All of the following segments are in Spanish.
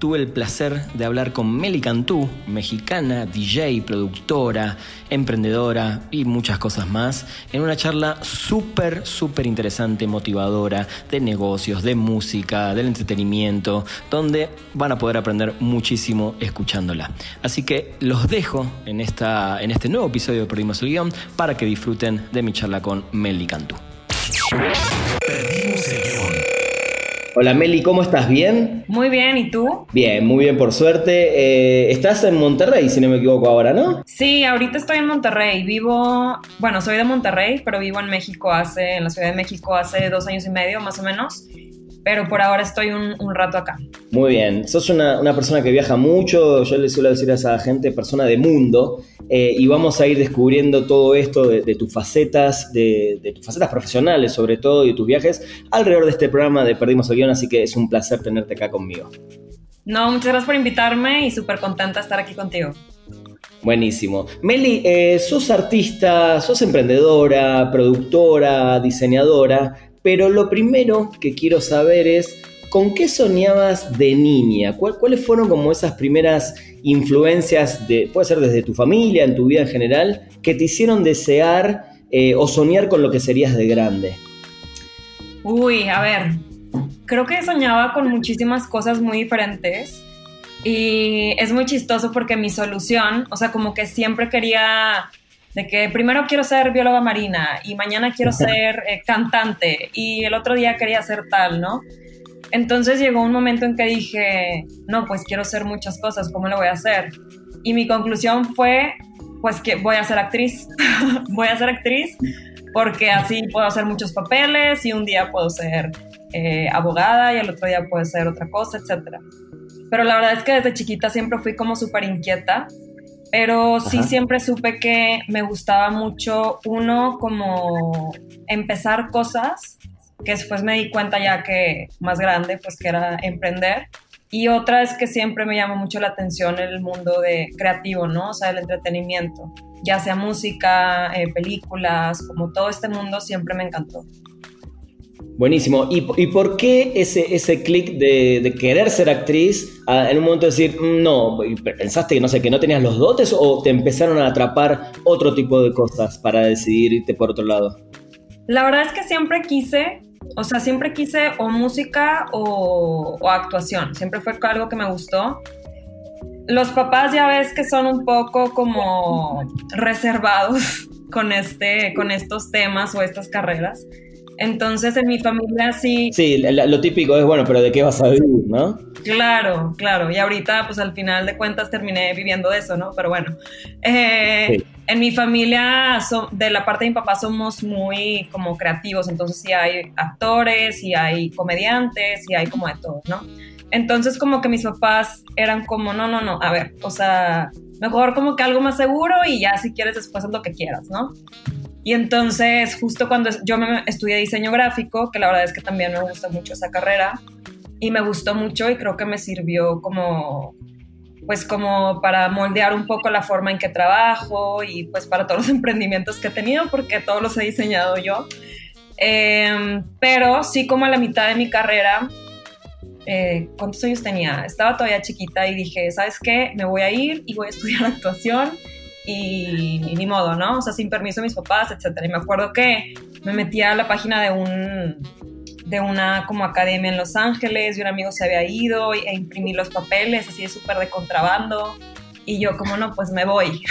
tuve el placer de hablar con Meli Cantú, mexicana, DJ, productora, emprendedora y muchas cosas más, en una charla súper, súper interesante, motivadora, de negocios, de música, del entretenimiento, donde van a poder aprender muchísimo escuchándola. Así que los dejo en, esta, en este nuevo episodio de Perdimos el Guión para que disfruten de mi charla con Meli Cantú. Perdimos el Hola Meli, ¿cómo estás? ¿Bien? Muy bien, ¿y tú? Bien, muy bien, por suerte. Eh, estás en Monterrey, si no me equivoco ahora, ¿no? Sí, ahorita estoy en Monterrey. Vivo, bueno, soy de Monterrey, pero vivo en México hace, en la Ciudad de México hace dos años y medio, más o menos pero por ahora estoy un, rato acá. Muy bien, sos una, persona que viaja mucho, yo le suelo decir a esa gente, persona de mundo, eh, y vamos a ir descubriendo todo esto de, tus facetas, de, tus facetas profesionales sobre todo, y tus viajes alrededor de este programa de Perdimos el Guión, así que es un placer tenerte acá conmigo. No, muchas gracias por invitarme y súper contenta de estar aquí contigo. Buenísimo. Meli, eh, sos artista, sos emprendedora, productora, diseñadora, pero lo primero que quiero saber es, ¿con qué soñabas de niña? ¿Cuáles fueron como esas primeras influencias, de, puede ser desde tu familia, en tu vida en general, que te hicieron desear eh, o soñar con lo que serías de grande? Uy, a ver, creo que soñaba con muchísimas cosas muy diferentes y es muy chistoso porque mi solución, o sea, como que siempre quería de que primero quiero ser bióloga marina y mañana quiero ser eh, cantante y el otro día quería ser tal, ¿no? Entonces llegó un momento en que dije, no, pues quiero ser muchas cosas, ¿cómo lo voy a hacer? Y mi conclusión fue, pues que voy a ser actriz, voy a ser actriz porque así puedo hacer muchos papeles y un día puedo ser eh, abogada y el otro día puedo ser otra cosa, etc. Pero la verdad es que desde chiquita siempre fui como súper inquieta pero sí siempre supe que me gustaba mucho, uno, como empezar cosas, que después me di cuenta ya que más grande, pues que era emprender. Y otra es que siempre me llama mucho la atención el mundo de creativo, ¿no? O sea, el entretenimiento, ya sea música, eh, películas, como todo este mundo siempre me encantó. Buenísimo. ¿Y, por qué ese, ese clic de, querer ser actriz en un momento decir, mm, no, pensaste que no sé, que no tenías los dotes o te empezaron a atrapar otro tipo de cosas para decidir irte por otro lado? La verdad es que siempre quise, o sea, siempre quise o música o, o actuación. Siempre fue algo que me gustó. Los papás ya ves que son un poco como reservados con, este, con estos temas o estas carreras. Entonces en mi familia sí... Sí, lo, típico es, bueno, pero ¿de qué vas a vivir, no? Claro, claro. Y ahorita, pues al final de cuentas terminé viviendo de eso, ¿no? Pero bueno, eh, en mi familia, de la parte de mi papá, somos muy como creativos. Entonces sí hay actores, y hay comediantes, y hay como de todo, ¿no? Entonces como que mis papás eran como, no, no, no, a ver, o sea, mejor como que algo más seguro y ya si quieres después haz lo que quieras, ¿no? Y entonces, justo cuando yo me estudié diseño gráfico, que la verdad es que también me gusta mucho esa carrera, y me gustó mucho y creo que me sirvió como, pues como para moldear un poco la forma en que trabajo y pues para todos los emprendimientos que he tenido, porque todos los he diseñado yo. Em, pero sí como a la mitad de mi carrera, eh, ¿cuántos años tenía? Estaba todavía chiquita y dije, ¿sabes qué? Me voy a ir y voy a estudiar actuación y, ni modo, ¿no? O sea, sin permiso de mis papás, etcétera. Y me acuerdo que me metía a la página de un de una como academia en Los Ángeles y un amigo se había ido e imprimí los papeles así de súper de contrabando y yo como no, pues me voy.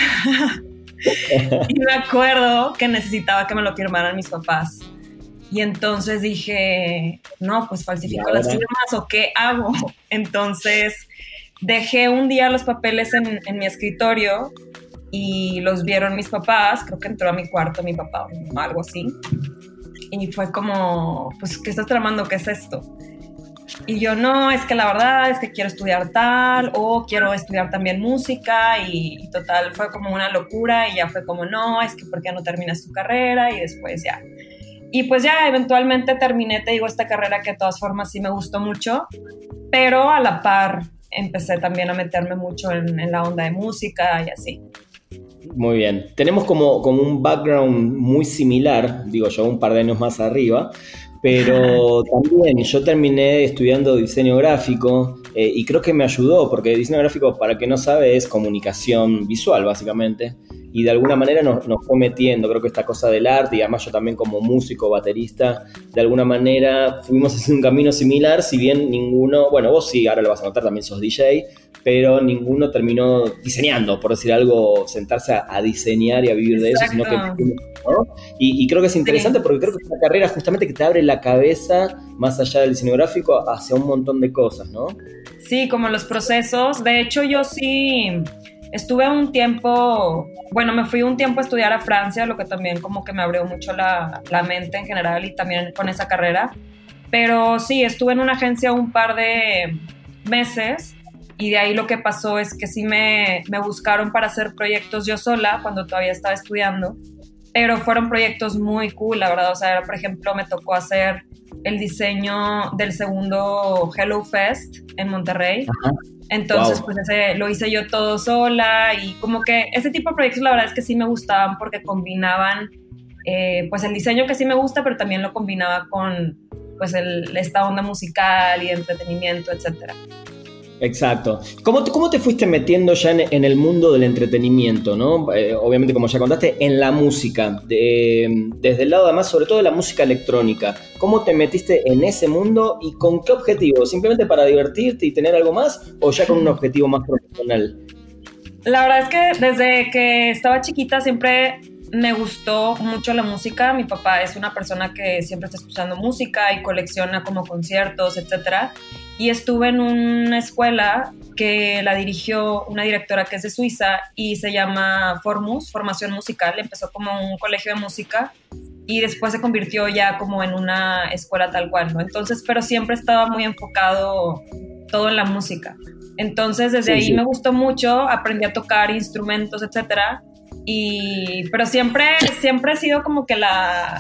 y me acuerdo que necesitaba que me lo firmaran mis papás. Y entonces dije, no, pues falsifico las firmas o qué hago. Entonces dejé un día los papeles en, en mi escritorio y los vieron mis papás, creo que entró a mi cuarto mi papá algo así. Y fue como, pues, ¿qué estás tramando? ¿Qué es esto? Y yo no, es que la verdad es que quiero estudiar tal o quiero estudiar también música y, total fue como una locura y ya fue como no, es que ¿por qué no terminas tu carrera? Y después ya. Y pues ya eventualmente terminé, te digo, esta carrera que de todas formas sí me gustó mucho, pero a la par empecé también a meterme mucho en, en la onda de música y así. Muy bien. Tenemos como, como un background muy similar, digo yo, un par de años más arriba, pero también yo terminé estudiando diseño gráfico eh, y creo que me ayudó, porque diseño gráfico, para que no sabe, es comunicación visual, básicamente. Y de alguna manera nos, nos, fue metiendo, creo que esta cosa del arte, y además yo también como músico, baterista, de alguna manera fuimos haciendo un camino similar, si bien ninguno, bueno, vos sí, ahora lo vas a notar, también sos DJ, pero ninguno terminó diseñando, por decir algo, sentarse a, diseñar y a vivir de eso, sino que... Y, creo que es interesante porque creo que es una carrera justamente que te abre la cabeza, más allá del diseño gráfico, hacia un montón de cosas, ¿no? Sí, como los procesos. De hecho, yo sí estuve un tiempo, bueno, me fui un tiempo a estudiar a Francia, lo que también como que me abrió mucho la, la mente en general y también con esa carrera. Pero sí, estuve en una agencia un par de meses y de ahí lo que pasó es que sí me, me, buscaron para hacer proyectos yo sola cuando todavía estaba estudiando, pero fueron proyectos muy cool, la verdad. O sea, por ejemplo, me tocó hacer el diseño del segundo Hello Fest en Monterrey. Entonces, pues ese lo hice yo todo sola y como que ese tipo de proyectos la verdad es que sí me gustaban porque combinaban eh, pues el diseño que sí me gusta, pero también lo combinaba con pues el, esta onda musical y entretenimiento, etcétera. Exacto. ¿Cómo te, cómo te fuiste metiendo ya en, el mundo del entretenimiento, ¿no? Eh, obviamente, como ya contaste, en la música, desde el lado además, sobre todo de la música electrónica. ¿Cómo te metiste en ese mundo y con qué objetivo? ¿Simplemente para divertirte y tener algo más o ya con un objetivo más profesional? La verdad es que desde que estaba chiquita siempre me gustó mucho la música. Mi papá es una persona que siempre está escuchando música y colecciona como conciertos, etcétera y estuve en una escuela que la dirigió una directora que es de Suiza y se llama Formus, Formación Musical. Empezó como un colegio de música y después se convirtió ya como en una escuela tal cual, ¿no? Entonces, pero siempre estaba muy enfocado todo en la música. Entonces, desde ahí me gustó mucho, aprendí a tocar instrumentos, etcétera. Y, pero siempre, siempre he sido como que la,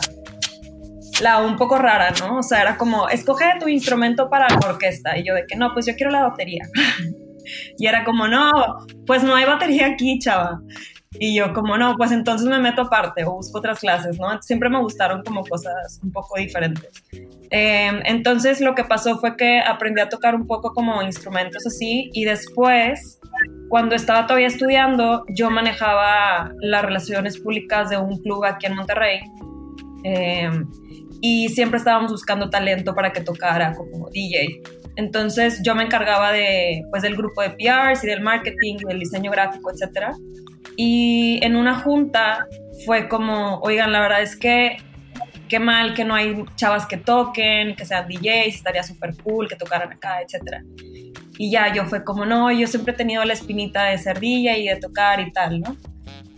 la un poco rara, ¿no? O sea, era como, escoge tu instrumento para la orquesta. Y yo de que no, pues yo quiero la batería. y era como, no, pues no hay batería aquí, chava. Y yo como, no, pues entonces me meto aparte o busco otras clases, ¿no? Siempre me gustaron como cosas un poco diferentes. Em, entonces lo que pasó fue que aprendí a tocar un poco como instrumentos así y después, cuando estaba todavía estudiando, yo manejaba las relaciones públicas de un club aquí en Monterrey. Eh, y siempre estábamos buscando talento para que tocara como DJ. Entonces yo me encargaba de, pues, del grupo de PRs y del marketing, del diseño gráfico, etc. Y en una junta fue como, oigan, la verdad es que qué mal que no hay chavas que toquen, que sean DJs, estaría súper cool que tocaran acá, etc. Y ya yo fue como, no, yo siempre he tenido la espinita de ser DJ y de tocar y tal, ¿no?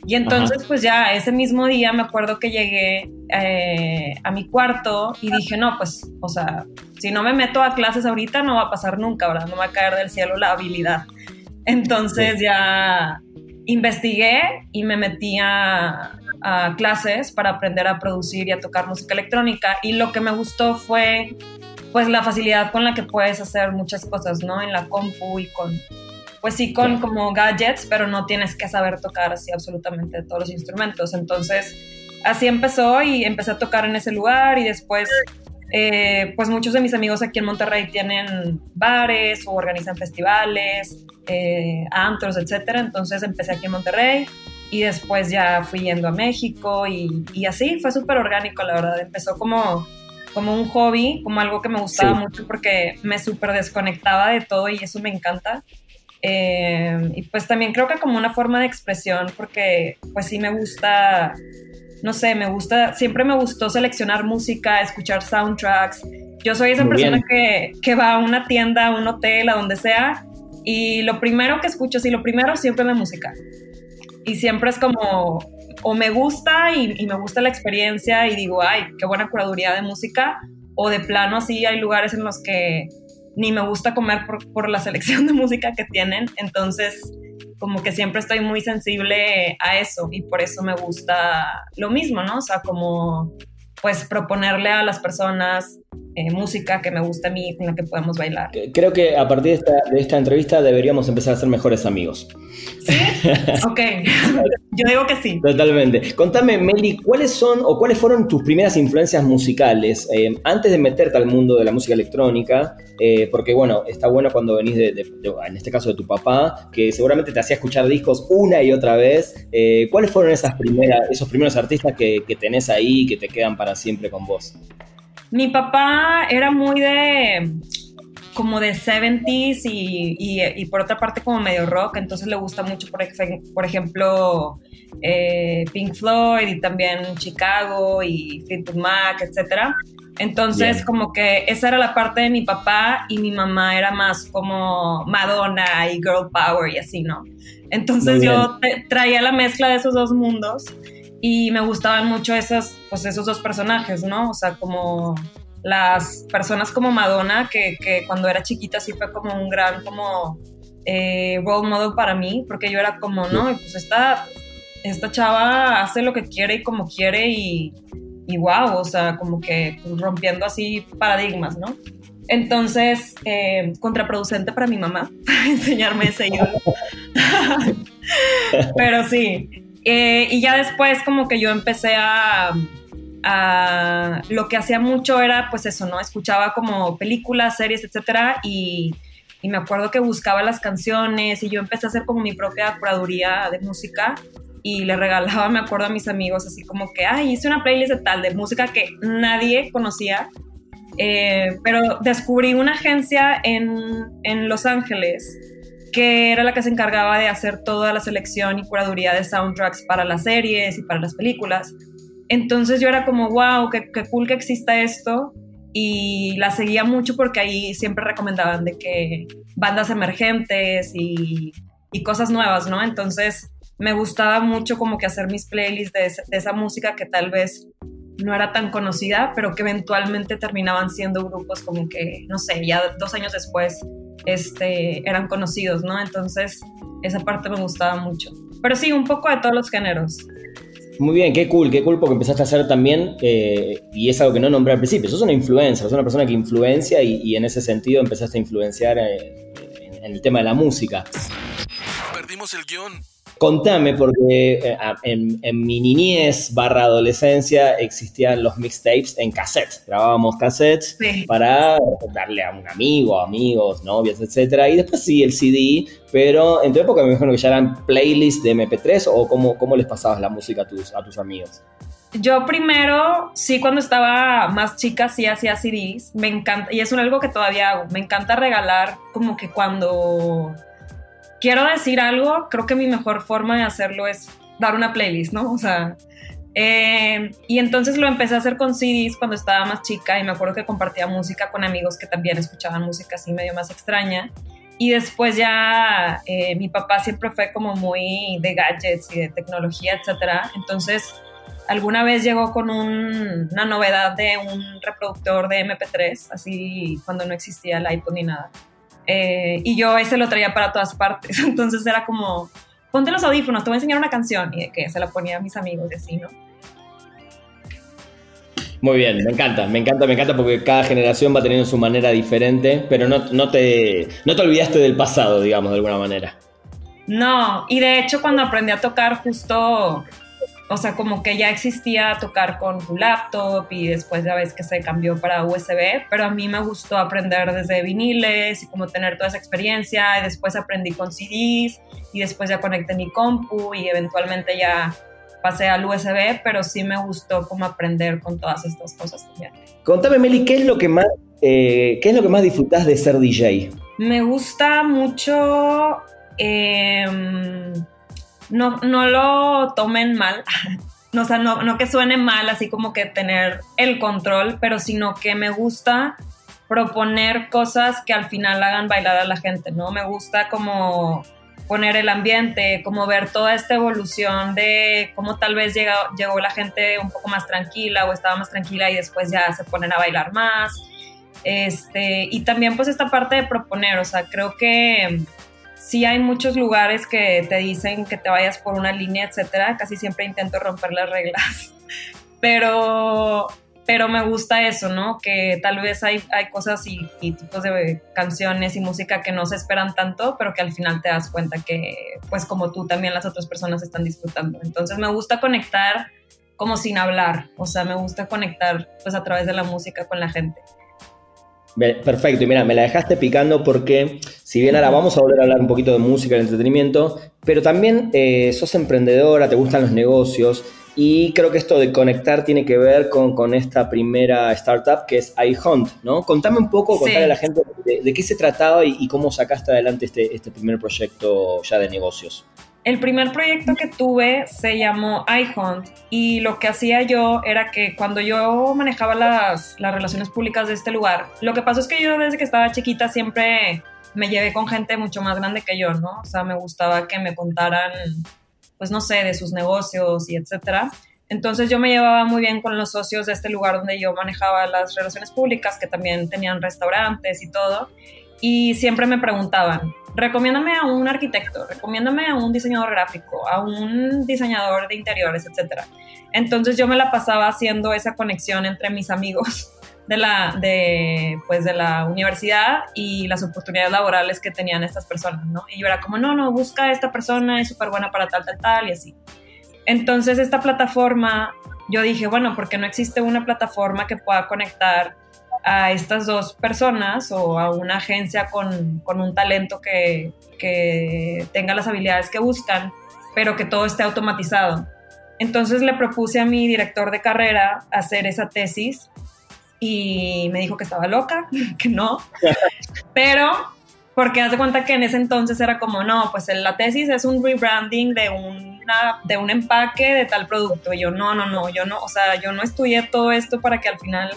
Y entonces, pues ya ese mismo día me acuerdo que llegué eh, a mi cuarto y dije, no, pues, o sea, si no me meto a clases ahorita no va a pasar nunca, ¿verdad? No va a caer del cielo la habilidad. Entonces ya investigué y me metí a, a clases para aprender a producir y a tocar música electrónica y lo que me gustó fue pues la facilidad con la que puedes hacer muchas cosas, ¿no? En la compu y con pues sí con como gadgets, pero no tienes que saber tocar así absolutamente todos los instrumentos. Entonces, así empezó y empecé a tocar en ese lugar y después, eh, pues muchos de mis amigos aquí en Monterrey tienen bares o organizan festivales, eh, antros, etcétera. Entonces empecé aquí en Monterrey y después ya fui yendo a México y, y así fue súper orgánico, la verdad. Empezó como como un hobby, como algo que me gustaba mucho porque me súper desconectaba de todo y eso me encanta. Eh, y pues también creo que como una forma de expresión, porque pues sí me gusta, no sé, me gusta, siempre me gustó seleccionar música, escuchar soundtracks. Yo soy esa persona que, que, va a una tienda, a un hotel, a donde sea, y lo primero que escucho, sí, lo primero siempre es música. Y siempre es como, o me gusta y, y me gusta la experiencia y digo, ay, qué buena curaduría de música, o de plano así hay lugares en los que ni me gusta comer por, por la selección de música que tienen, entonces como que siempre estoy muy sensible a eso y por eso me gusta lo mismo, ¿no? O sea, como pues proponerle a las personas eh, música que me gusta a mí, con la que podemos bailar. Creo que a partir de esta, de esta entrevista deberíamos empezar a ser mejores amigos. ¿Sí? ok, yo digo que sí. Totalmente. Contame, Meli, ¿cuáles son o cuáles fueron tus primeras influencias musicales eh, antes de meterte al mundo de la música electrónica? Eh, porque bueno, está bueno cuando venís de, en este caso de tu papá, que seguramente te hacía escuchar discos una y otra vez. ¿Cuáles fueron esas primeras, esos primeros artistas que, que tenés ahí que te quedan para siempre con vos? Mi papá era muy de como de 70s y, por otra parte como medio rock, entonces le gusta mucho, por, por ejemplo, eh, Pink Floyd y también Chicago y Fleetwood Mac, etc. Entonces como que esa era la parte de mi papá y mi mamá era más como Madonna y Girl Power y así, ¿no? Entonces yo traía la mezcla de esos dos mundos y me gustaban mucho esos, pues esos dos personajes, ¿no? O sea, como las personas como Madonna, que, que cuando era chiquita sí fue como un gran como eh, role model para mí, porque yo era como, no, pues esta, esta chava hace lo que quiere y como quiere y, y wow, o sea, como que rompiendo así paradigmas, ¿no? Entonces, eh, contraproducente para mi mamá, enseñarme ese ídolo. Pero sí, eh, y ya después como que yo empecé a, Lo que hacía mucho era pues eso, ¿no? Escuchaba como películas, series, etcétera, y, me acuerdo que buscaba las canciones y yo empecé a hacer como mi propia curaduría de música y le regalaba, me acuerdo a mis amigos, así como que, ay, hice una playlist de tal, de música que nadie conocía, eh, pero descubrí una agencia en, en Los Ángeles que era la que se encargaba de hacer toda la selección y curaduría de soundtracks para las series y para las películas. Entonces yo era como, wow, qué, cool que exista esto. Y la seguía mucho porque ahí siempre recomendaban de que bandas emergentes y, cosas nuevas, ¿no? Entonces me gustaba mucho como que hacer mis playlists de, de esa música que tal vez no era tan conocida, pero que eventualmente terminaban siendo grupos como que, no sé, ya dos años después este, eran conocidos, ¿no? Entonces, esa parte me gustaba mucho. Pero sí, un poco de todos los géneros. Muy bien, qué cool, qué cool porque empezaste a hacer también, eh, y es algo que no nombré al principio, sos una influencer, sos una persona que influencia y, en ese sentido empezaste a influenciar eh, en, el tema de la música. Perdimos el guion. Contame, porque eh, en, mi niñez barra adolescencia existían los mixtapes en cassette. Grabábamos cassettes para darle a un amigo, amigos, novias, etc. Y después sí, el CD, pero en tu época me imagino que ya eran playlists de MP3 o cómo, cómo les pasabas la música a tus, a tus amigos. Yo primero, sí, cuando estaba más chica, sí hacía CDs. Me encanta, y es algo que todavía hago. Me encanta regalar como que cuando quiero decir algo, creo que mi mejor forma de hacerlo es dar una playlist, ¿no? O sea, eh, y entonces lo empecé a hacer con CDs cuando estaba más chica y me acuerdo que compartía música con amigos que también escuchaban música así medio más extraña. Y después ya eh, mi papá siempre fue como muy de gadgets y de tecnología, etcétera. Entonces alguna vez llegó con una novedad de un reproductor de MP3, así cuando no existía el iPod ni nada. Eh, y yo ese lo traía para todas partes. Entonces era como, ponte los audífonos, te voy a enseñar una canción. Y de que se la ponía a mis amigos y así, ¿no? Muy bien, me encanta, me encanta, me encanta porque cada generación va teniendo su manera diferente, pero no, no, te, no te olvidaste del pasado, digamos, de alguna manera. No, y de hecho cuando aprendí a tocar justo o sea, como que ya existía tocar con tu laptop y después ya ves que se cambió para USB, pero a mí me gustó aprender desde viniles y como tener toda esa experiencia y después aprendí con CDs y después ya conecté mi compu y eventualmente ya pasé al USB, pero sí me gustó como aprender con todas estas cosas también. Contame, Meli, ¿qué es lo que más, eh, ¿qué es lo que más disfrutas de ser DJ? Me gusta mucho... Eh, no, no lo tomen mal. o sea, no, no que suene mal, así como que tener el control, pero sino que me gusta proponer cosas que al final hagan bailar a la gente, ¿no? Me gusta como poner el ambiente, como ver toda esta evolución de cómo tal vez llegó, llegó la gente un poco más tranquila o estaba más tranquila y después ya se ponen a bailar más. Este, y también pues esta parte de proponer, o sea, creo que sí hay muchos lugares que te dicen que te vayas por una línea, etcétera. Casi siempre intento romper las reglas. Pero, pero me gusta eso, ¿no? Que tal vez hay, hay cosas y, tipos de canciones y música que no se esperan tanto, pero que al final te das cuenta que, pues como tú, también las otras personas están disfrutando. Entonces me gusta conectar como sin hablar, o sea, me gusta conectar pues a través de la música con la gente. Perfecto, y mira, me la dejaste picando porque si bien ahora vamos a volver a hablar un poquito de música y de entretenimiento, pero también eh, sos emprendedora, te gustan los negocios y creo que esto de conectar tiene que ver con, con esta primera startup que es iHunt, ¿no? Contame un poco, contale a la gente de, qué se trataba y, y, cómo sacaste adelante este, este primer proyecto ya de negocios. El primer proyecto que tuve se llamó iHunt y lo que hacía yo era que cuando yo manejaba las, las, relaciones públicas de este lugar, lo que pasó es que yo desde que estaba chiquita siempre me llevé con gente mucho más grande que yo, ¿no? O sea, me gustaba que me contaran, pues no sé, de sus negocios y etcétera. Entonces yo me llevaba muy bien con los socios de este lugar donde yo manejaba las relaciones públicas, que también tenían restaurantes y todo y siempre me preguntaban, recomiéndame a un arquitecto, recomiéndame a un diseñador gráfico, a un diseñador de interiores, etc. Entonces yo me la pasaba haciendo esa conexión entre mis amigos de la, de, pues de la universidad y las oportunidades laborales que tenían estas personas, ¿no? Y yo era como, no, no, busca a esta persona, es súper buena para tal, tal, tal, y así. Entonces esta plataforma, yo dije, bueno, porque no existe una plataforma que pueda conectar a estas dos personas o a una agencia con, un talento que, tenga las habilidades que buscan, pero que todo esté automatizado. Entonces le propuse a mi director de carrera hacer esa tesis y me dijo que estaba loca, que no, pero porque hace cuenta que en ese entonces era como, no, pues la tesis es un rebranding de, una, de un empaque de tal producto. Y yo, no, no, no, yo no, o sea, yo no estudié todo esto para que al final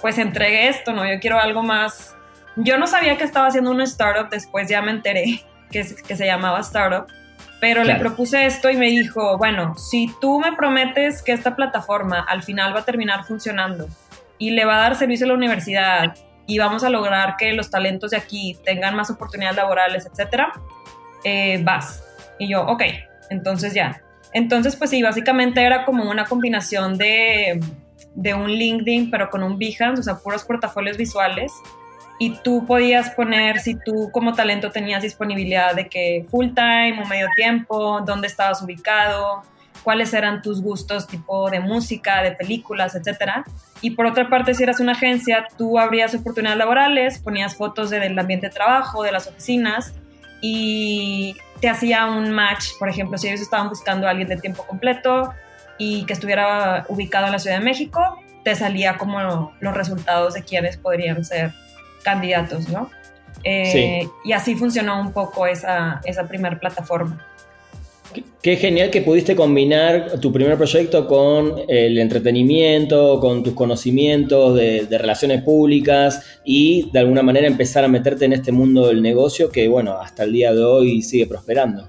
pues entregué esto, ¿no? Yo quiero algo más. Yo no sabía que estaba haciendo una startup, después ya me enteré que, que se llamaba startup, pero le propuse esto y me dijo, bueno, si tú me prometes que esta plataforma al final va a terminar funcionando y le va a dar servicio a la universidad y vamos a lograr que los talentos de aquí tengan más oportunidades laborales, etcétera, eh, vas. Y yo, ok, entonces ya. Entonces, pues sí, básicamente era como una combinación de de un LinkedIn, pero con un Behance, o sea, puros portafolios visuales. Y tú podías poner si tú como talento tenías disponibilidad de que full time o medio tiempo, dónde estabas ubicado, cuáles eran tus gustos tipo de música, de películas, etcétera. Y por otra parte, si eras una agencia, tú abrías oportunidades laborales, ponías fotos del ambiente de trabajo, de las oficinas y te hacía un match, por ejemplo, si ellos estaban buscando a alguien de tiempo completo, y que estuviera ubicado en la Ciudad de México, te salía como los resultados de quienes podrían ser candidatos, ¿no? Eh, y así funcionó un poco esa, esa primera plataforma. Qué genial que pudiste combinar tu primer proyecto con el entretenimiento, con tus conocimientos de, de, relaciones públicas y de alguna manera empezar a meterte en este mundo del negocio que, bueno, hasta el día de hoy sigue prosperando.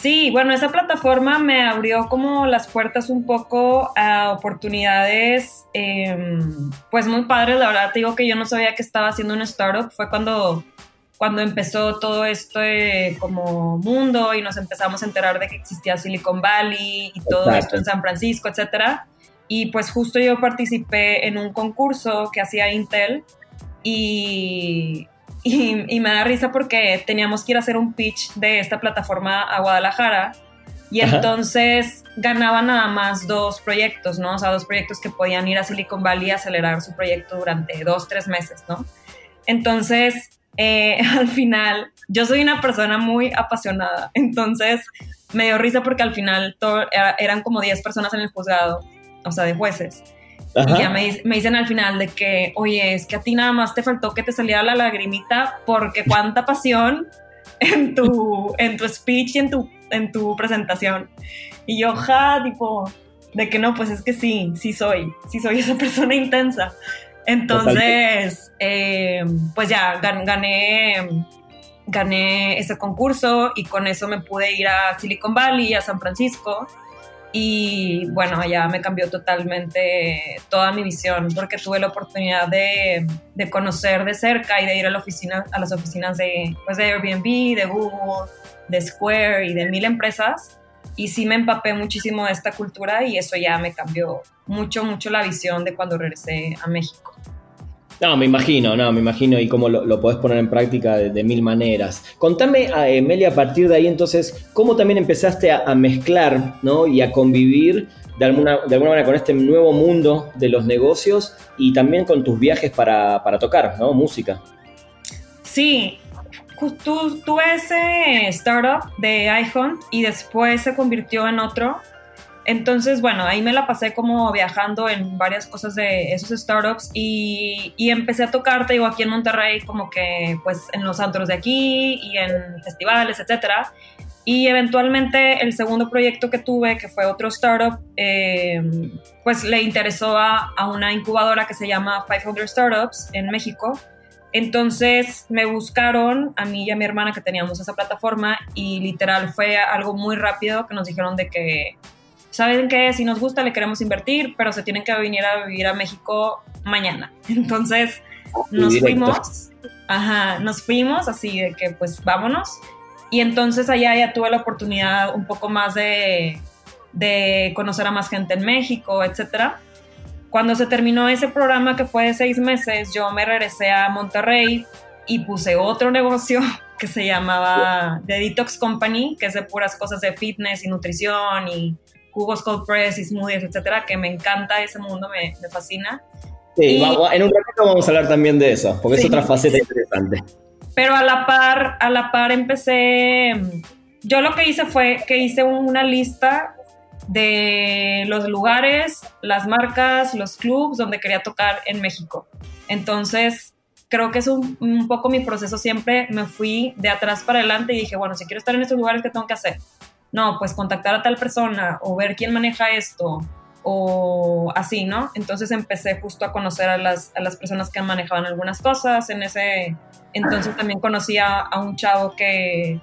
Sí, bueno, esa plataforma me abrió como las puertas un poco a oportunidades, em, pues muy padres. La verdad, te digo que yo no sabía que estaba haciendo una startup. Fue cuando, cuando empezó todo esto como mundo y nos empezamos a enterar de que existía Silicon Valley y todo esto en San Francisco, etcétera. Y pues justo yo participé en un concurso que hacía Intel y y, me da risa porque teníamos que ir a hacer un pitch de esta plataforma a Guadalajara y entonces ganaba nada más dos proyectos, ¿no? O sea, dos proyectos que podían ir a Silicon Valley a acelerar su proyecto durante dos, tres meses, ¿no? Entonces, eh, al final, yo soy una persona muy apasionada, entonces me dio risa porque al final eran como 10 personas en el juzgado, o sea, de jueces. Y ya me, me, dicen al final de que, oye, es que a ti nada más te faltó que te saliera la lagrimita porque cuánta pasión en tu, en tu speech y en tu, en tu presentación. Y yo, ja, tipo, de que no, pues es que sí, sí soy, sí soy esa persona intensa. Entonces, eh, pues ya gané, gané ese concurso y con eso me pude ir a Silicon Valley, a San Francisco y bueno, allá me cambió totalmente toda mi visión porque tuve la oportunidad de, de conocer de cerca y de ir a, la oficina, a las oficinas de, pues de Airbnb, de Google, de Square y de mil empresas. Y sí me empapé muchísimo de esta cultura y eso ya me cambió mucho, mucho la visión de cuando regresé a México. No, me imagino, no, me imagino y cómo lo, lo podés poner en práctica de, mil maneras. Contame, a Emilia, a partir de ahí entonces, cómo también empezaste a, mezclar ¿no? y a convivir de alguna, de alguna manera con este nuevo mundo de los negocios y también con tus viajes para, para tocar, ¿no? Música. Sí, tuve ese startup de iPhone y después se convirtió en otro entonces, bueno, ahí me la pasé como viajando en varias cosas de esos startups y, empecé a tocar, te digo, aquí en Monterrey, como que pues en los antros de aquí y en festivales, etcétera. Y eventualmente el segundo proyecto que tuve, que fue otro startup, eh, pues le interesó a, a, una incubadora que se llama 500 Startups en México. Entonces me buscaron a mí y a mi hermana que teníamos esa plataforma y literal fue algo muy rápido que nos dijeron de que saben que si nos gusta le queremos invertir, pero se tienen que venir a vivir a México mañana. Entonces nos fuimos, ajá, nos fuimos así de que pues vámonos. Y entonces allá ya tuve la oportunidad un poco más de, de conocer a más gente en México, etcétera. Cuando se terminó ese programa que fue de seis meses, yo me regresé a Monterrey y puse otro negocio que se llamaba The Detox Company, que es de puras cosas de fitness y nutrición y jugos cold press y smoothies, etcétera, que me encanta ese mundo, me, me fascina. Sí, en un ratito vamos a hablar también de eso, porque es otra faceta interesante. Pero a la par, a la par empecé, yo lo que hice fue que hice una lista de los lugares, las marcas, los clubs donde quería tocar en México. Entonces, creo que es un, un, poco mi proceso. Siempre me fui de atrás para adelante y dije, bueno, si quiero estar en estos lugares, ¿qué tengo que hacer? No, pues contactar a tal persona o ver quién maneja esto o así, ¿no? Entonces empecé justo a conocer a las, a las personas que manejaban algunas cosas. En ese entonces también conocí a, un chavo que,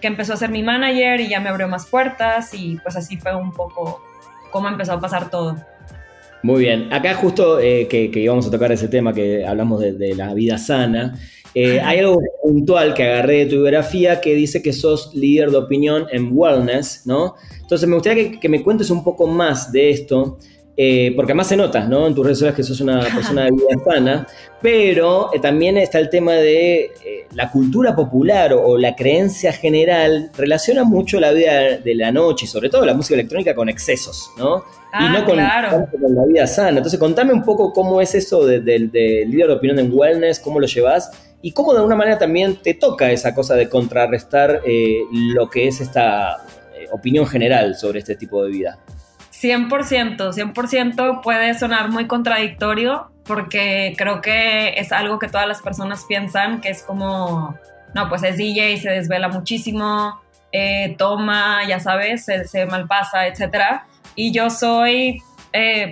que empezó a ser mi manager y ya me abrió más puertas y pues así fue un poco cómo empezó a pasar todo. Muy bien, acá justo eh, que, que, íbamos a tocar ese tema que hablamos de, de la vida sana, eh, hay algo puntual que agarré de tu biografía que dice que sos líder de opinión en wellness, ¿no? Entonces me gustaría que, me cuentes un poco más de esto, eh, porque además se nota, ¿no? En tus redes sociales que sos una persona de vida sana, pero eh, también está el tema de la cultura popular o, la creencia general relaciona mucho la vida de la noche y sobre todo la música electrónica con excesos, ¿no? y ah, no con, la vida sana. Entonces contame un poco cómo es eso del de, líder de opinión en wellness, cómo lo llevas y cómo de alguna manera también te toca esa cosa de contrarrestar eh, lo que es esta eh, opinión general sobre este tipo de vida. 100%, 100% puede sonar muy contradictorio porque creo que es algo que todas las personas piensan, que es como, no, pues es DJ, se desvela muchísimo, eh, toma, ya sabes, se, se, malpasa, etc. Y yo soy,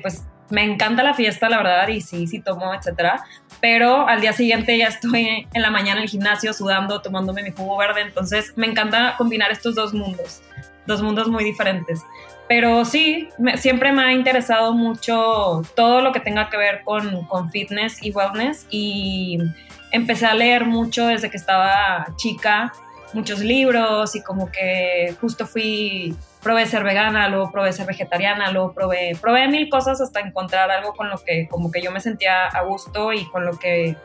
pues me encanta la fiesta, la verdad, y sí, sí tomo, etcétera pero al día siguiente ya estoy en la mañana en el gimnasio sudando, tomándome mi jugo verde, entonces me encanta combinar estos dos mundos, dos mundos muy diferentes. Pero sí, siempre me ha interesado mucho todo lo que tenga que ver con, con fitness y wellness y empecé a leer mucho desde que estaba chica, muchos libros y como que justo fui probé ser vegana, luego probé ser vegetariana, luego probé, probé mil cosas hasta encontrar algo con lo que como que yo me sentía a gusto y con lo que,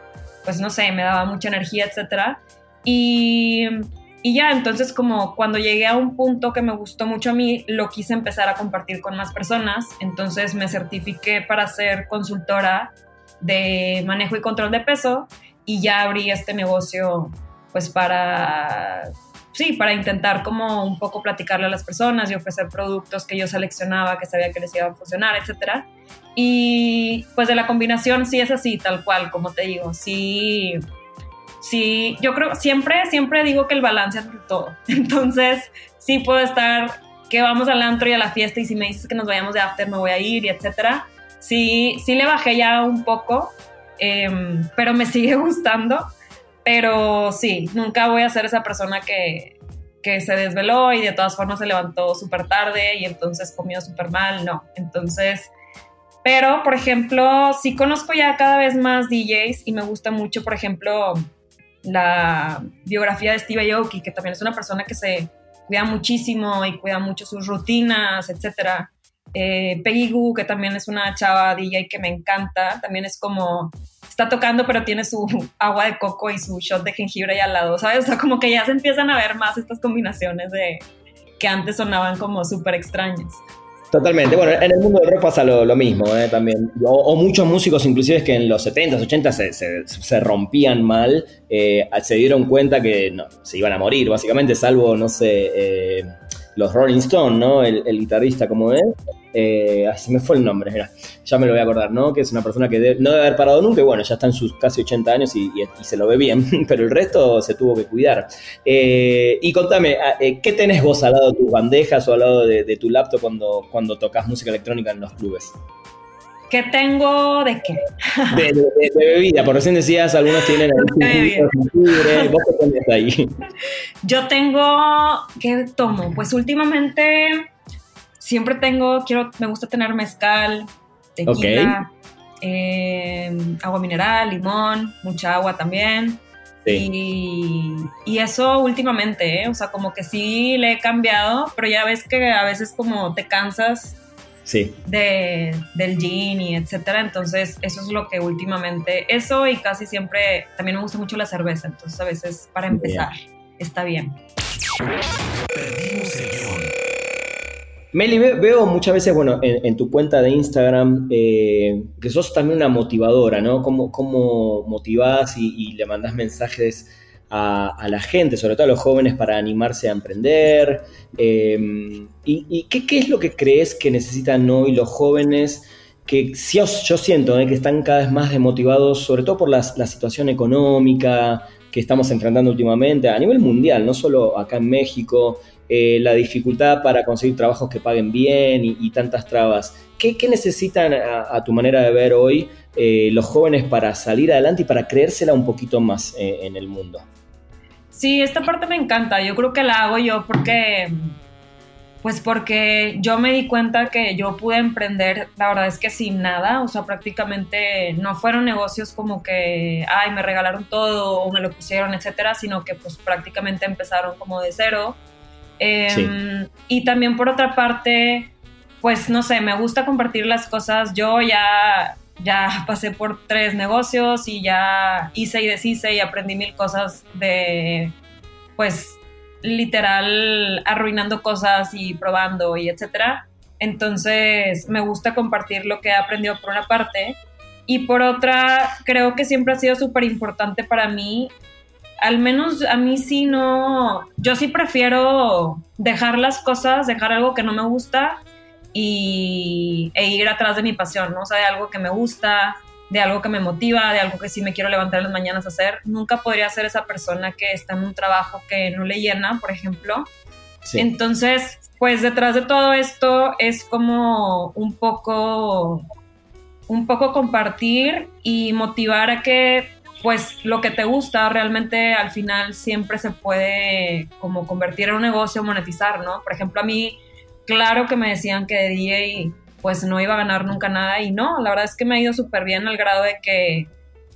pues no sé, me daba mucha energía, etc. Y, y ya, entonces como cuando llegué a un punto que me gustó mucho a mí, lo quise empezar a compartir con más personas, entonces me certifiqué para ser consultora de manejo y control de peso y ya abrí este negocio pues para sí, para intentar como un poco platicarle a las personas y ofrecer productos que yo seleccionaba, que sabía que les iba a funcionar, etcétera. Y pues de la combinación sí es así, tal cual, como te digo, sí, sí, yo creo, siempre, siempre digo que el balance es todo. Entonces, sí puedo estar, que vamos al antro y a la fiesta y si me dices que nos vayamos de after me voy a ir y etcétera. Sí, sí le bajé ya un poco, em, pero me sigue gustando pero sí, nunca voy a ser esa persona que, que se desveló y de todas formas se levantó súper tarde y entonces comió súper mal, no. Entonces, pero por ejemplo, sí conozco ya cada vez más DJs y me gusta mucho, por ejemplo, la biografía de Steve Aoki, que también es una persona que se cuida muchísimo y cuida mucho sus rutinas, etcétera. Eh, Peggy Goo, que también es una chava DJ que me encanta, también es como está tocando, pero tiene su agua de coco y su shot de jengibre ahí al lado, ¿sabes? O sea, como que ya se empiezan a ver más estas combinaciones de que antes sonaban como súper extrañas. Totalmente. Bueno, en el mundo del rock pasa lo, mismo ¿eh? también. O, muchos músicos, inclusive, que en los 70s, 80s se, rompían mal, eh, se dieron cuenta que se iban a morir, básicamente, salvo, no sé, eh, los Rolling Stones, ¿no? El, guitarrista como él. Eh, se me fue el nombre, ya me lo voy a acordar, ¿no? Que es una persona que no debe haber parado nunca y bueno, ya está en sus casi 80 años y, se lo ve bien, pero el resto se tuvo que cuidar. Eh, y contame, ah, eh, ¿qué tenés vos al lado de tus bandejas o al lado de, tu laptop cuando, cuando tocas música electrónica en los clubes? ¿Qué tengo de qué? De, bebida, por recién decías, algunos tienen el ¿Vos qué tenés ahí? Yo tengo, ¿qué tomo? Pues últimamente siempre tengo, quiero, me gusta tener mezcal, tequila, em, agua mineral, limón, mucha agua también. Y, y, eso últimamente, ¿eh? o sea, como que sí le he cambiado, pero ya ves que a veces como te cansas sí. de, del gin y etcétera. Entonces, eso es lo que últimamente, eso y casi siempre, también me gusta mucho la cerveza. Entonces, a veces para empezar, está bien. Meli, veo muchas veces, bueno, en, tu cuenta de Instagram, eh, que sos también una motivadora, ¿no? Cómo, cómo motivás y, le mandás mensajes a, la gente, sobre todo a los jóvenes, para animarse a emprender. Eh, ¿Y, qué, es lo que crees que necesitan hoy los jóvenes? Que si yo, siento ¿eh? que están cada vez más desmotivados, sobre todo por la, situación económica que estamos enfrentando últimamente a nivel mundial, no solo acá en México, eh, la dificultad para conseguir trabajos que paguen bien y, tantas trabas. ¿Qué, necesitan a, tu manera de ver hoy los jóvenes para salir adelante y para creérsela un poquito más en el mundo? Sí, esta parte me encanta. Yo creo que la hago yo porque, pues porque yo me di cuenta que yo pude emprender, la verdad es que sin nada, o sea, prácticamente no fueron negocios como que, ay, me regalaron todo o me lo pusieron, etcétera, sino que pues prácticamente empezaron como de cero. Em, y también por otra parte, pues no sé, me gusta compartir las cosas. Yo ya ya pasé por tres negocios y ya hice y deshice y aprendí mil cosas de, pues, literal, arruinando cosas y probando y etcétera. Entonces, me gusta compartir lo que he aprendido por una parte. Y por otra, creo que siempre ha sido súper importante para mí. Al menos a mí sí no. Yo sí prefiero dejar las cosas, dejar algo que no me gusta y, e ir atrás de mi pasión, ¿no? O sea, de algo que me gusta, de algo que me motiva, de algo que sí me quiero levantar en las mañanas a hacer. Nunca podría ser esa persona que está en un trabajo que no le llena, por ejemplo. Entonces, pues detrás de todo esto es como un poco, un poco compartir y motivar a que pues lo que te gusta realmente al final siempre se puede como convertir en un negocio, monetizar, ¿no? Por ejemplo, a mí claro que me decían que de DJ pues no iba a ganar nunca nada y no, la verdad es que me ha ido súper bien al grado de que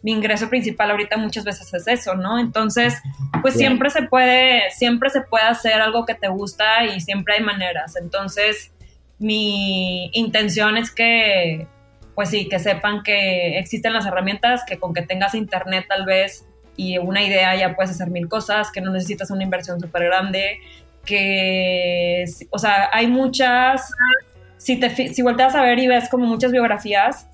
mi ingreso principal ahorita muchas veces es eso, ¿no? Entonces, pues siempre se puede, siempre se puede hacer algo que te gusta y siempre hay maneras. Entonces, mi intención es que, pues sí, que sepan que existen las herramientas, que con que tengas internet tal vez y una idea ya puedes hacer mil cosas, que no necesitas una inversión súper grande, que, o sea, hay muchas, si, te, si volteas a ver y ves como muchas biografías,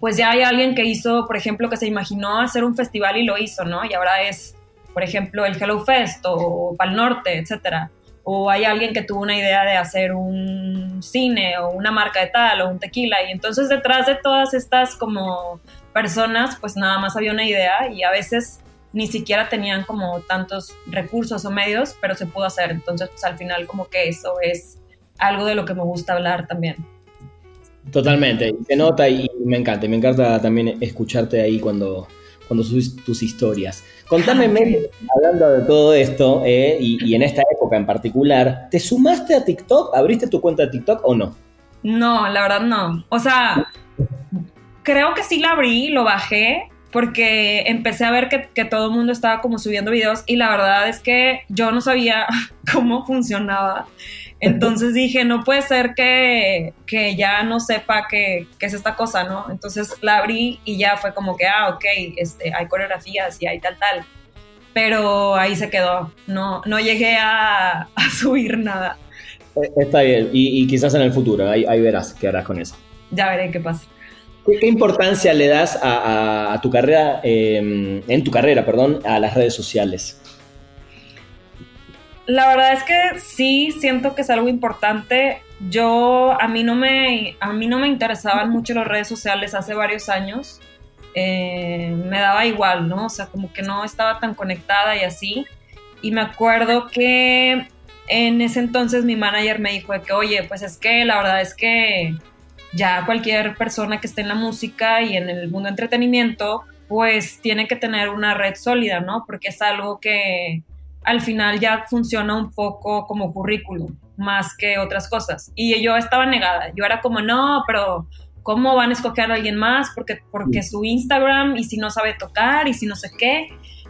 pues ya hay alguien que hizo, por ejemplo, que se imaginó hacer un festival y lo hizo, ¿no? Y ahora es, por ejemplo, el Hello Fest o Pal Norte, etcétera. O hay alguien que tuvo una idea de hacer un cine o una marca de tal o un tequila. Y entonces detrás de todas estas como personas, pues nada más había una idea y a veces ni siquiera tenían como tantos recursos o medios, pero se pudo hacer. Entonces, pues al final como que eso es algo de lo que me gusta hablar también. Totalmente, se nota y me encanta, me encanta también escucharte ahí cuando, cuando subís tus historias. Contame, Meli, hablando de todo esto, eh, y, en esta época en particular, ¿te sumaste a TikTok? ¿Abriste tu cuenta de TikTok o no? No, la verdad no. O sea, creo que sí la abrí, lo bajé, porque empecé a ver que, que, todo el mundo estaba como subiendo videos y la verdad es que yo no sabía cómo funcionaba. Entonces dije, no puede ser que, que ya no sepa qué, es esta cosa, ¿no? Entonces la abrí y ya fue como que, ah, ok, este, hay coreografías y hay tal, tal. Pero ahí se quedó, no, no llegué a, subir nada. Eh, está bien, y, quizás en el futuro, ahí, verás qué harás con eso. Ya veré qué pasa. ¿Qué, importancia le das a, tu carrera, em, en tu carrera, perdón, a las redes sociales? La verdad es que sí siento que es algo importante. Yo a mí no me a mí no me interesaban mucho las redes sociales hace varios años. Eh, me daba igual, ¿no? O sea, como que no estaba tan conectada y así. Y me acuerdo que en ese entonces mi manager me dijo de que, oye, pues es que la verdad es que ya cualquier persona que esté en la música y en el mundo de entretenimiento, pues tiene que tener una red sólida, ¿no? Porque es algo que, al final ya funciona un poco como currículum, más que otras cosas. Y yo estaba negada, yo era como, no, pero ¿cómo van a escoger a alguien más? Porque, porque su Instagram y si no sabe tocar y si no sé qué.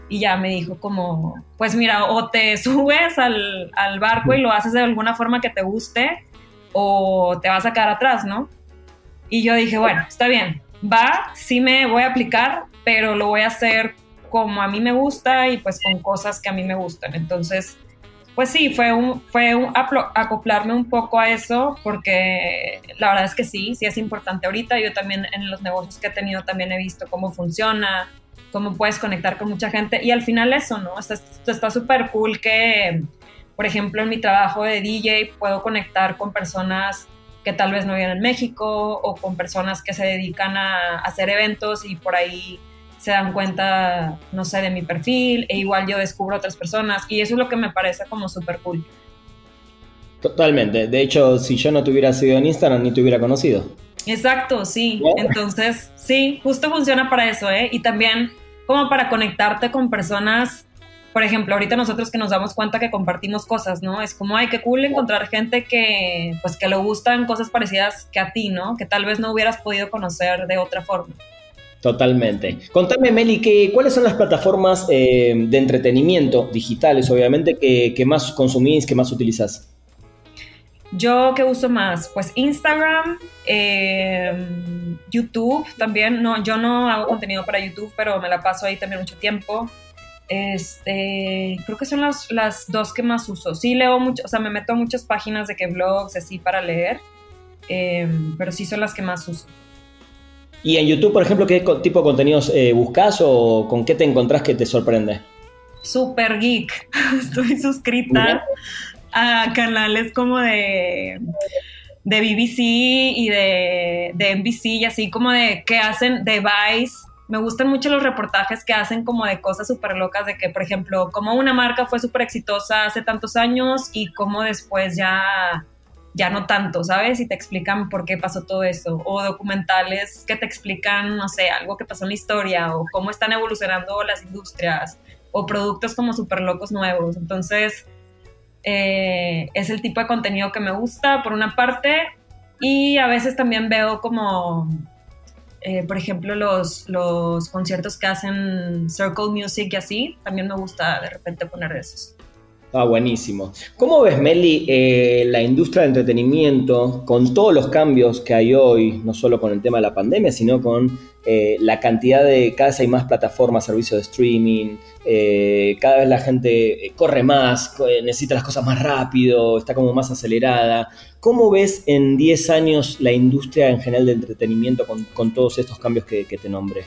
Y ya me dijo como, pues mira, o te subes al, al barco y lo haces de alguna forma que te guste o te vas a quedar atrás, ¿no? Y yo dije, bueno, está bien, va, sí me voy a aplicar, pero lo voy a hacer como a mí me gusta y pues con cosas que a mí me gustan. Entonces, pues sí, fue un, fue un acoplarme un poco a eso porque la verdad es que sí, sí es importante ahorita. Yo también en los negocios que he tenido también he visto cómo funciona, cómo puedes conectar con mucha gente y al final eso, ¿no? Está súper cool que, por ejemplo, en mi trabajo de DJ puedo conectar con personas que tal vez no viven en México o con personas que se dedican a hacer eventos y por ahí se dan cuenta, no sé, de mi perfil, e igual yo descubro otras personas, y eso es lo que me parece como súper cool. Totalmente, de hecho, si yo no te hubiera sido en Instagram, ni te hubiera conocido. Exacto, sí, entonces, sí, justo funciona para eso, ¿eh? Y también como para conectarte con personas por ejemplo, ahorita nosotros que nos damos cuenta que compartimos cosas, ¿no? Es como, ay, qué cool encontrar gente que, pues, que le gustan cosas parecidas que a ti, ¿no? Que tal vez no hubieras podido conocer de otra forma. Totalmente. Contame, Meli, que, ¿cuáles son las plataformas eh, de entretenimiento digitales, obviamente, que, más consumís, que más utilizas? Yo que uso más, pues Instagram, eh, YouTube también. No, yo no hago contenido para YouTube, pero me la paso ahí también mucho tiempo. Este, creo que son las, las dos que más uso. Sí leo mucho, o sea, me meto a muchas páginas de que blogs así para leer, eh, pero sí son las que más uso. Y en YouTube, por ejemplo, ¿qué tipo de contenidos eh, buscas o con qué te encontrás que te sorprende? Super geek. Estoy suscrita a canales como de, de BBC y de, de NBC y así como de que hacen de Vice. Me gustan mucho los reportajes que hacen como de cosas súper locas, de que, por ejemplo, como una marca fue súper exitosa hace tantos años y cómo después ya ya no tanto, ¿sabes? Y te explican por qué pasó todo eso. O documentales que te explican, no sé, algo que pasó en la historia o cómo están evolucionando las industrias o productos como súper locos nuevos. Entonces, eh, es el tipo de contenido que me gusta, por una parte, y a veces también veo como, eh, por ejemplo, los, los conciertos que hacen Circle Music y así, también me gusta de repente poner esos. Ah, buenísimo. ¿Cómo ves, Meli, eh, la industria del entretenimiento con todos los cambios que hay hoy, no solo con el tema de la pandemia, sino con eh, la cantidad de cada vez hay más plataformas, servicios de streaming, eh, cada vez la gente corre más, necesita las cosas más rápido, está como más acelerada. ¿Cómo ves en 10 años la industria en general de entretenimiento con, todos estos cambios que te nombré?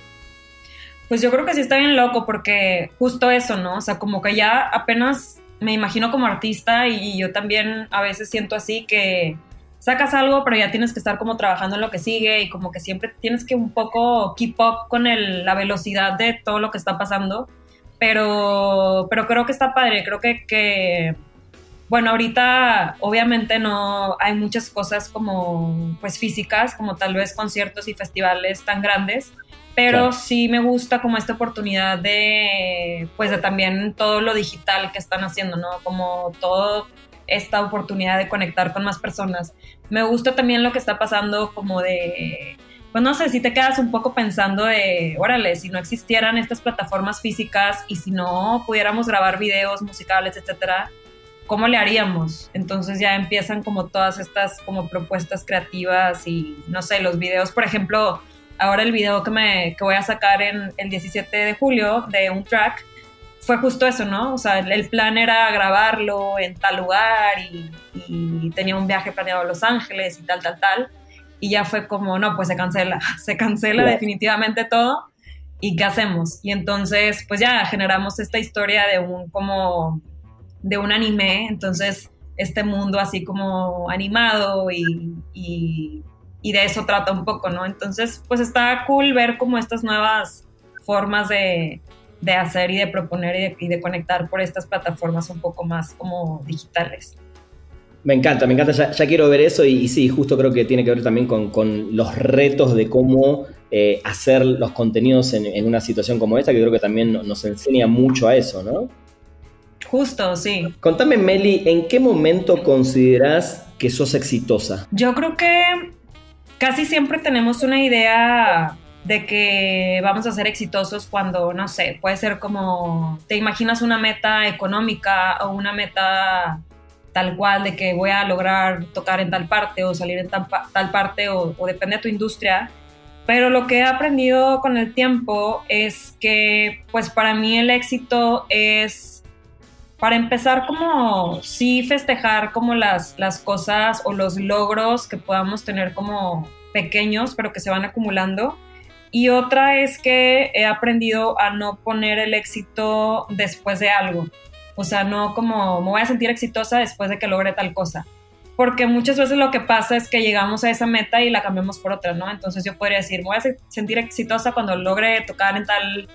Pues yo creo que sí está bien loco porque justo eso, ¿no? O sea, como que ya apenas me imagino como artista y yo también a veces siento así que sacas algo, pero ya tienes que estar como trabajando en lo que sigue y como que siempre tienes que un poco keep up con el, la velocidad de todo lo que está pasando. Pero, pero creo que está padre, creo que, que, bueno, ahorita obviamente no hay muchas cosas como pues físicas, como tal vez conciertos y festivales tan grandes, pero sí me gusta como esta oportunidad de, pues de también todo lo digital que están haciendo, ¿no? Como todo esta oportunidad de conectar con más personas. Me gusta también lo que está pasando como de, pues no sé, si te quedas un poco pensando de, órale, si no existieran estas plataformas físicas y si no pudiéramos grabar videos musicales, etcétera, ¿cómo le haríamos? Entonces ya empiezan como todas estas como propuestas creativas y no sé, los videos, por ejemplo, ahora el video que, me, que voy a sacar en el 17 de julio de un track fue justo eso, ¿no? O sea, el, plan era grabarlo en tal lugar y, tenía un viaje planeado a Los Ángeles y tal, tal, tal. Y ya fue como, no, pues se cancela, se cancela definitivamente todo. ¿Y qué hacemos? Y entonces, pues ya generamos esta historia de un como, de un anime, entonces este mundo así como animado y y de eso trata un poco, ¿no? Entonces, pues está cool ver como estas nuevas formas de, hacer y de proponer y de, conectar por estas plataformas un poco más como digitales. Me encanta, me encanta, ya, quiero ver eso y, sí, justo creo que tiene que ver también con, los retos de cómo eh, hacer los contenidos en, una situación como esta, que creo que también nos enseña mucho a eso, ¿no? Justo, sí. Contame, Meli, ¿en qué momento consideras que sos exitosa? Yo creo que casi siempre tenemos una idea de que vamos a ser exitosos cuando, no sé, puede ser como, te imaginas una meta económica o una meta tal cual de que voy a lograr tocar en tal parte o salir en tal, parte o, o depende de tu industria. Pero lo que he aprendido con el tiempo es que, pues para mí el éxito es para empezar, como sí festejar como las, las cosas o los logros que podamos tener como pequeños, pero que se van acumulando. Y otra es que he aprendido a no poner el éxito después de algo. O sea, no como me voy a sentir exitosa después de que logre tal cosa. Porque muchas veces lo que pasa es que llegamos a esa meta y la cambiamos por otra, ¿no? Entonces yo podría decir, me voy a sentir exitosa cuando logre tocar en tal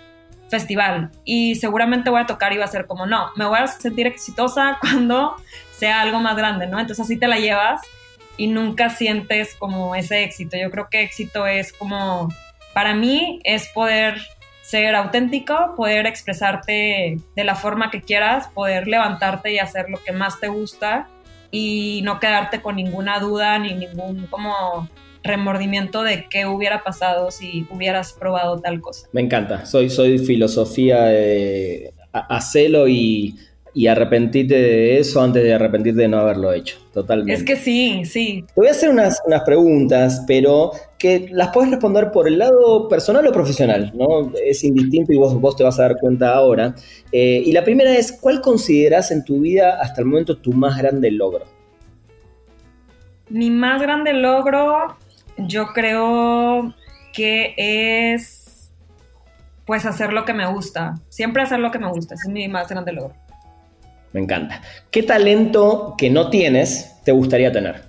festival y seguramente voy a tocar y va a ser como, no, me voy a sentir exitosa cuando sea algo más grande, ¿no? Entonces así te la llevas y nunca sientes como ese éxito. Yo creo que éxito es como, para mí es poder ser auténtico, poder expresarte de la forma que quieras, poder levantarte y hacer lo que más te gusta y no quedarte con ninguna duda ni ningún como remordimiento de qué hubiera pasado si hubieras probado tal cosa. Me encanta, soy, soy filosofía de hacelo y, y arrepentirte de eso antes de arrepentirte de no haberlo hecho, totalmente. Es que sí, sí. Te voy a hacer unas, preguntas, pero que las puedes responder por el lado personal o profesional, ¿no? Es indistinto y vos, vos te vas a dar cuenta ahora. Eh, y la primera es, ¿cuál consideras en tu vida hasta el momento tu más grande logro? Mi más grande logro yo creo que es pues hacer lo que me gusta. Siempre hacer lo que me gusta. Ese es mi más grande logro. Me encanta. ¿Qué talento que no tienes te gustaría tener?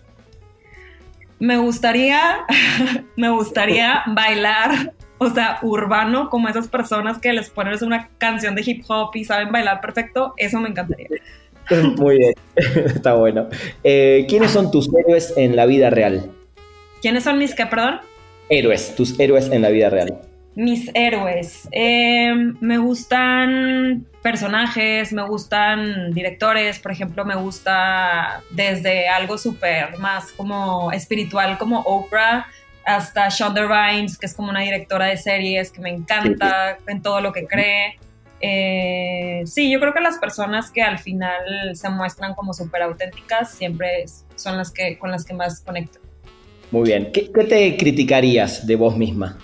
Me gustaría, me gustaría bailar, o sea, urbano, como esas personas que les pones una canción de hip hop y saben bailar perfecto. Eso me encantaría. Muy bien, está bueno. Eh, ¿Quiénes son tus héroes en la vida real? ¿Quiénes son mis qué, perdón? Héroes, tus héroes en la vida real. Mis héroes. Em, me gustan personajes, me gustan directores, por ejemplo, me gusta desde algo súper más como espiritual como Oprah hasta Shonda Rhimes, que es como una directora de series que me encanta en todo lo que cree. Eh, sí, yo creo que las personas que al final se muestran como súper auténticas siempre son las que con las que más conecto. Muy bien. ¿Qué, te criticarías de vos misma?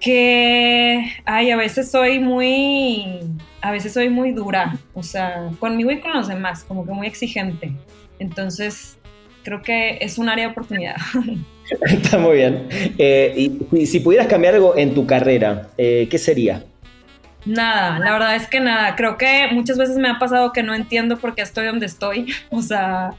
Que, ay, a veces soy muy, a veces soy muy dura, o sea, conmigo y con los demás, como que muy exigente. Entonces, creo que es un área de oportunidad. Está muy bien. Eh, y si pudieras cambiar algo en tu carrera, eh, ¿qué sería? Nada, la verdad es que nada. Creo que muchas veces me ha pasado que no entiendo por qué estoy donde estoy. O sea,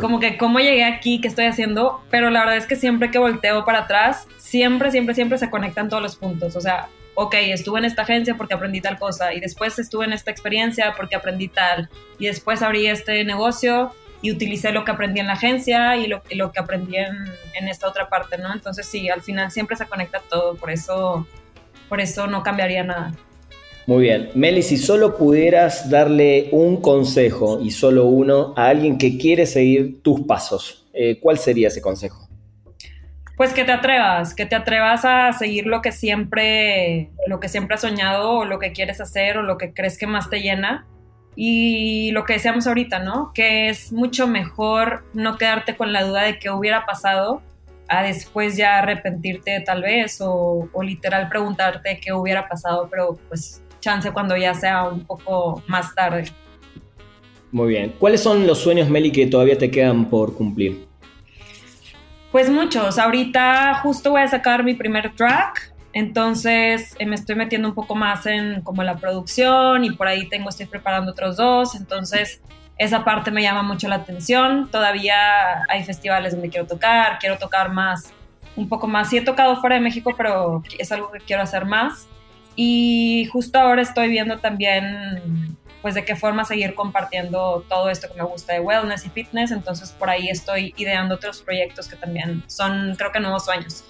como que cómo llegué aquí, qué estoy haciendo. Pero la verdad es que siempre que volteo para atrás, siempre, siempre, siempre se conectan todos los puntos. O sea, ok, estuve en esta agencia porque aprendí tal cosa. Y después estuve en esta experiencia porque aprendí tal. Y después abrí este negocio y utilicé lo que aprendí en la agencia y lo, lo que aprendí en, en, esta otra parte, ¿no? Entonces sí, al final siempre se conecta todo, por eso, por eso no cambiaría nada. Muy bien. Meli, si solo pudieras darle un consejo y solo uno a alguien que quiere seguir tus pasos, eh, ¿cuál sería ese consejo? Pues que te atrevas, que te atrevas a seguir lo que siempre, lo que siempre has soñado o lo que quieres hacer o lo que crees que más te llena y lo que decíamos ahorita, ¿no? Que es mucho mejor no quedarte con la duda de qué hubiera pasado a después ya arrepentirte tal vez o, literal preguntarte qué hubiera pasado, pero pues chance cuando ya sea un poco más tarde. Muy bien. ¿Cuáles son los sueños, Meli, que todavía te quedan por cumplir? Pues muchos. Ahorita justo voy a sacar mi primer track entonces eh, me estoy metiendo un poco más en como la producción y por ahí tengo, estoy preparando otros dos. Entonces esa parte me llama mucho la atención. Todavía hay festivales donde quiero tocar, quiero tocar más, un poco más. Sí he tocado fuera de México, pero es algo que quiero hacer más. Y justo ahora estoy viendo también pues de qué forma seguir compartiendo todo esto que me gusta de wellness y fitness. Entonces por ahí estoy ideando otros proyectos que también son creo que nuevos sueños.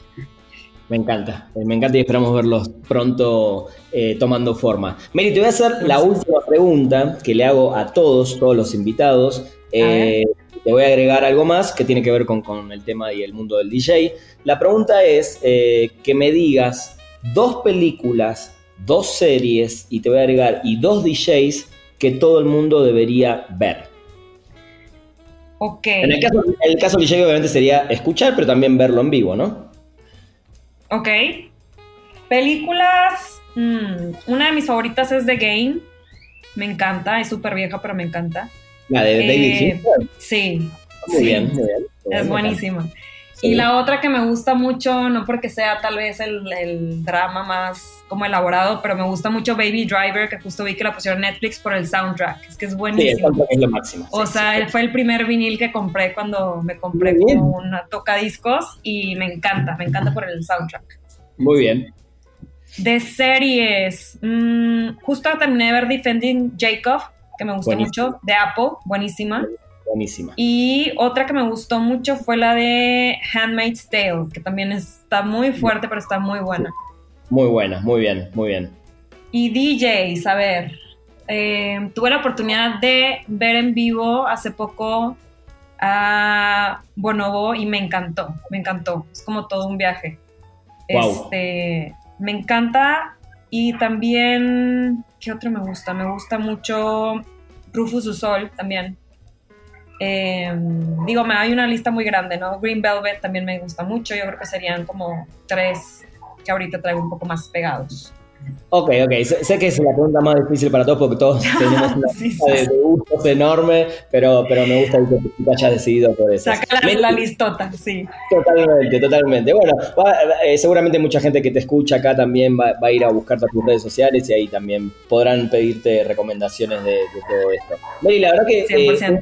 Me encanta, eh, me encanta y esperamos verlos pronto eh, tomando forma. Mary, te voy a hacer la última pregunta que le hago a todos, todos los invitados. Eh, te voy a agregar algo más que tiene que ver con, con, el tema y el mundo del DJ. La pregunta es que me digas dos películas, dos series, y te voy a agregar, y dos DJs que todo el mundo debería ver. Ok. En el caso, en el caso DJ obviamente sería escuchar, pero también verlo en vivo, ¿no? Ok. Películas. Mm, una de mis favoritas es The Game. Me encanta, es súper vieja, pero me encanta. La de David eh, Sí. Muy bien, muy bien. es buenísima. Y la otra que me gusta mucho, no porque sea tal vez el, drama más como elaborado, pero me gusta mucho Baby Driver, que justo vi que la pusieron Netflix por el soundtrack. Es que es buenísimo. Sí, es lo máximo. O sea, él fue el primer vinil que compré cuando me compré como una tocadiscos y me encanta, me encanta por el soundtrack. Muy bien. De series, mm, justo terminé de ver Defending Jacob, que me gustó mucho, de Apple, buenísima. Buenísima. Y otra que me gustó mucho fue la de Handmaid's Tale, que también está muy fuerte, pero está muy buena. Muy buena, muy bien, muy bien. Y DJs, a ver, eh, tuve la oportunidad de ver en vivo hace poco a Bonobo y me encantó, me encantó. Es como todo un viaje. Este, me encanta y también, ¿qué otro me gusta? Me gusta mucho Rufus Usol también. Eh, digo, hay una lista muy grande, ¿no? Green Velvet también me gusta mucho. Yo creo que serían como tres que ahorita traigo un poco más pegados. Ok, ok. Sé, que es la pregunta más difícil para todos porque todos tenemos una lista De, gustos enorme, pero, pero me gusta que tú hayas decidido por eso. Saca la, listota, sí. Totalmente, totalmente. Bueno, eh, seguramente mucha gente que te escucha acá también va, a ir a buscarte a tus redes sociales y ahí también podrán pedirte recomendaciones de, todo esto. Mary, la verdad que eh,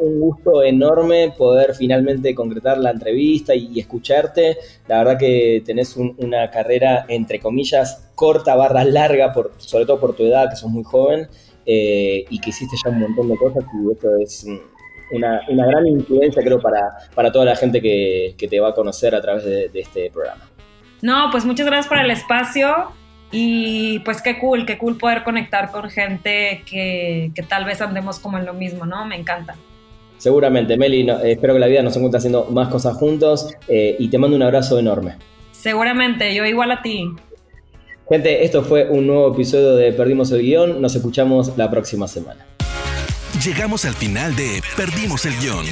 un, gusto enorme poder finalmente concretar la entrevista y, escucharte. La verdad que tenés una carrera, entre comillas, corta barra larga, por, sobre todo por tu edad, que sos muy joven, eh, y que hiciste ya un montón de cosas y esto es una, gran influencia, creo, para, para toda la gente que, te va a conocer a través de, este programa. No, pues muchas gracias por el espacio y pues qué cool, qué cool poder conectar con gente que, tal vez andemos como en lo mismo, ¿no? Me encanta. Seguramente, Meli, espero que la vida nos encuentre haciendo más cosas juntos eh, y te mando un abrazo enorme. Seguramente, yo igual a ti. Gente, esto fue un nuevo episodio de Perdimos el Guión. Nos escuchamos la próxima semana. Llegamos al final de Perdimos el Guión.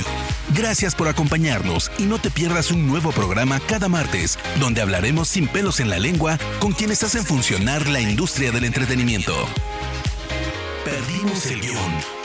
Gracias por acompañarnos y no te pierdas un nuevo programa cada martes, donde hablaremos sin pelos en la lengua con quienes hacen funcionar la industria del entretenimiento. Perdimos el Guión.